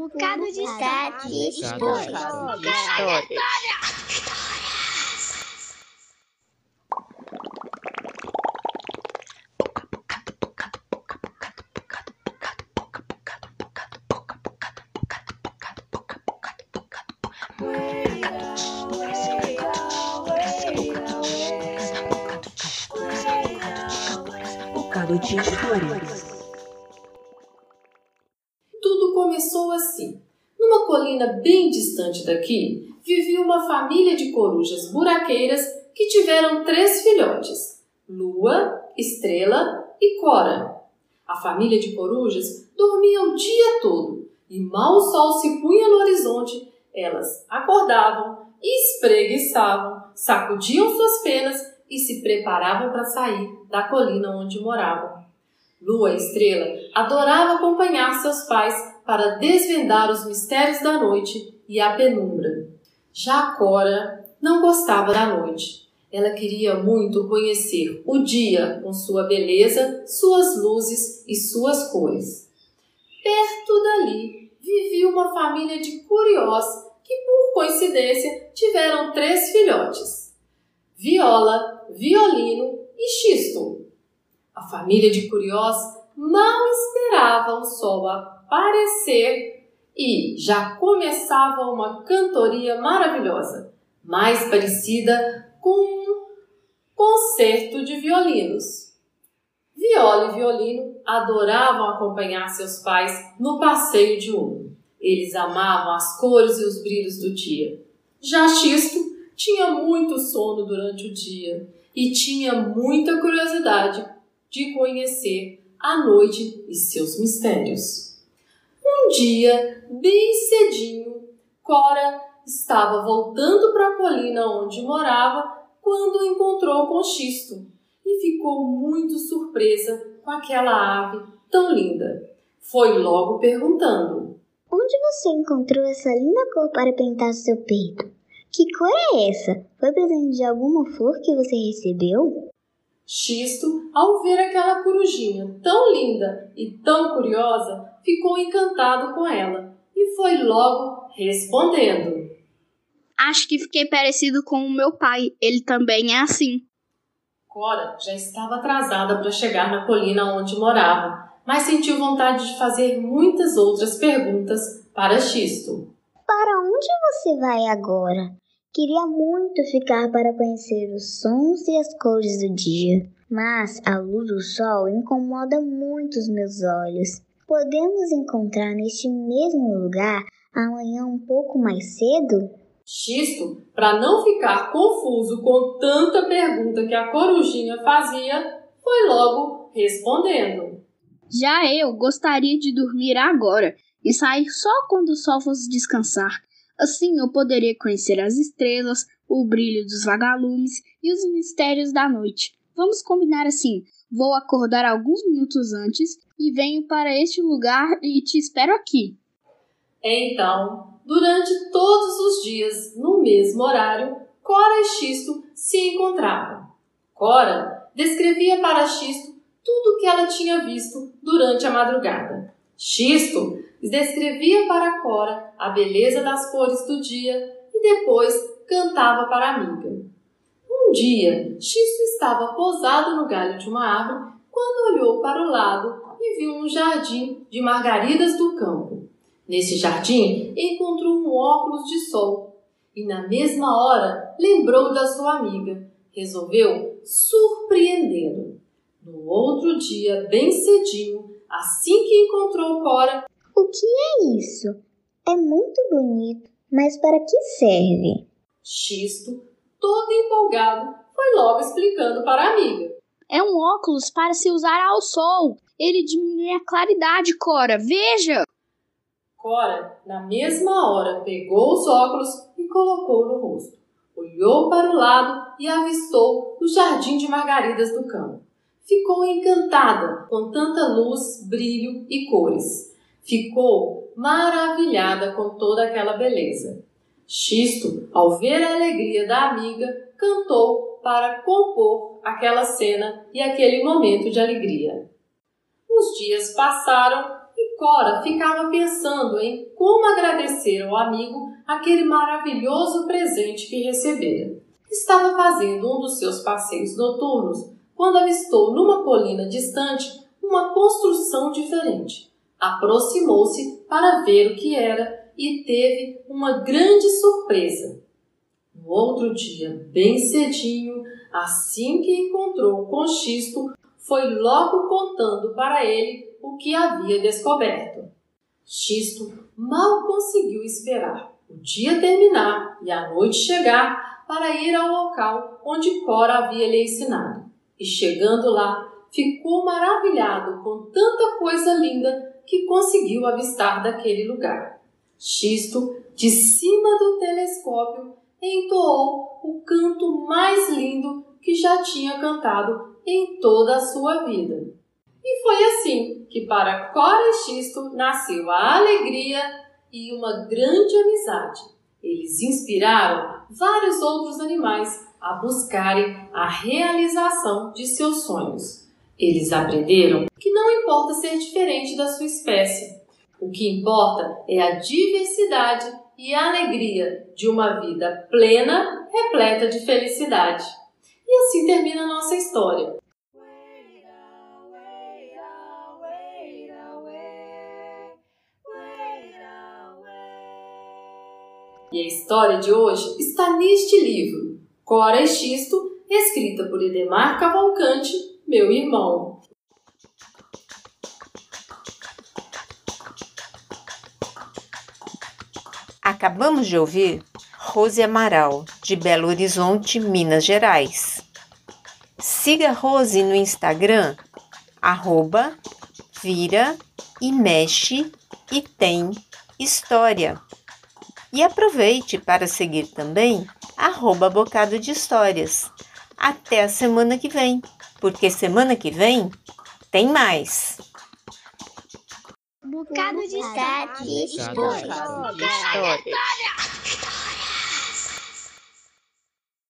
bocado de Bocado de história. Bocado de história. Começou assim. Numa colina bem distante daqui, vivia uma família de corujas buraqueiras que tiveram três filhotes: Lua, Estrela e Cora. A família de corujas dormia o dia todo e mal o sol se punha no horizonte, elas acordavam, espreguiçavam, sacudiam suas penas e se preparavam para sair da colina onde moravam. Lua e Estrela adorava acompanhar seus pais para desvendar os mistérios da noite e a penumbra. Já Cora não gostava da noite. Ela queria muito conhecer o dia com sua beleza, suas luzes e suas cores. Perto dali vivia uma família de curiós que, por coincidência, tiveram três filhotes: Viola, Violino e Xisto. A família de curiós mal esperava o sol aparecer e já começava uma cantoria maravilhosa, mais parecida com um concerto de violinos. Viola e violino adoravam acompanhar seus pais no passeio de ouro. Eles amavam as cores e os brilhos do dia. Já Xisto tinha muito sono durante o dia e tinha muita curiosidade de conhecer a noite e seus mistérios. Um dia, bem cedinho, Cora estava voltando para a colina onde morava quando encontrou com Xisto e ficou muito surpresa com aquela ave tão linda. Foi logo perguntando: Onde você encontrou essa linda cor para pintar seu peito? Que cor é essa? Foi presente de alguma flor que você recebeu? Xisto, ao ver aquela corujinha tão linda e tão curiosa, ficou encantado com ela e foi logo respondendo. Acho que fiquei parecido com o meu pai. Ele também é assim. Cora já estava atrasada para chegar na colina onde morava, mas sentiu vontade de fazer muitas outras perguntas para Xisto. Para onde você vai agora? Queria muito ficar para conhecer os sons e as cores do dia, mas a luz do sol incomoda muito os meus olhos. Podemos encontrar neste mesmo lugar amanhã um pouco mais cedo? Xisto, para não ficar confuso com tanta pergunta que a corujinha fazia, foi logo respondendo. Já eu gostaria de dormir agora e sair só quando o sol fosse descansar. Assim eu poderia conhecer as estrelas, o brilho dos vagalumes e os mistérios da noite. Vamos combinar assim. Vou acordar alguns minutos antes e venho para este lugar e te espero aqui. Então, durante todos os dias, no mesmo horário, Cora e Xisto se encontravam. Cora descrevia para Xisto tudo o que ela tinha visto durante a madrugada. Xisto descrevia para Cora a beleza das cores do dia e depois cantava para a amiga. Um dia, Xisto estava pousado no galho de uma árvore quando olhou para o lado e viu um jardim de margaridas do campo. Nesse jardim, encontrou um óculos de sol e, na mesma hora, lembrou da sua amiga. Resolveu surpreendê-lo. No outro dia, bem cedinho, assim que encontrou Cora, O que é isso? É muito bonito, mas para que serve? Xisto, todo empolgado, foi logo explicando para a amiga. É um óculos para se usar ao sol. Ele diminui a claridade, Cora. Veja! Cora, na mesma hora, pegou os óculos e colocou no rosto. Olhou para o lado e avistou o jardim de margaridas do campo. Ficou encantada com tanta luz, brilho e cores. Ficou maravilhada com toda aquela beleza. Xisto, ao ver a alegria da amiga, cantou para compor aquela cena e aquele momento de alegria. Os dias passaram e Cora ficava pensando em como agradecer ao amigo aquele maravilhoso presente que recebera. Estava fazendo um dos seus passeios noturnos quando avistou numa colina distante uma construção diferente. Aproximou-se para ver o que era e teve uma grande surpresa. No outro dia, bem cedinho, assim que encontrou com Xisto, foi logo contando para ele o que havia descoberto. Xisto mal conseguiu esperar o dia terminar e a noite chegar para ir ao local onde Cora havia lhe ensinado. E chegando lá, ficou maravilhado com tanta coisa linda que conseguiu avistar daquele lugar. Xisto, de cima do telescópio, entoou o canto mais lindo que já tinha cantado em toda a sua vida. E foi assim que para Cora Xisto nasceu a alegria e uma grande amizade. Eles inspiraram vários outros animais a buscarem a realização de seus sonhos. Eles aprenderam que não importa ser diferente da sua espécie. O que importa é a diversidade e a alegria de uma vida plena, repleta de felicidade. E assim termina a nossa história. E a história de hoje está neste livro, Cora Xisto, escrita por Edemar Cavalcante, meu irmão. Acabamos de ouvir Rose Amaral, de Belo Horizonte, Minas Gerais. Siga Rose no Instagram, arroba vira e mexe e tem história. E aproveite para seguir também arroba Bocado de Histórias. Até a semana que vem, porque semana que vem tem mais. Bocado de história. Bocado de Histórias.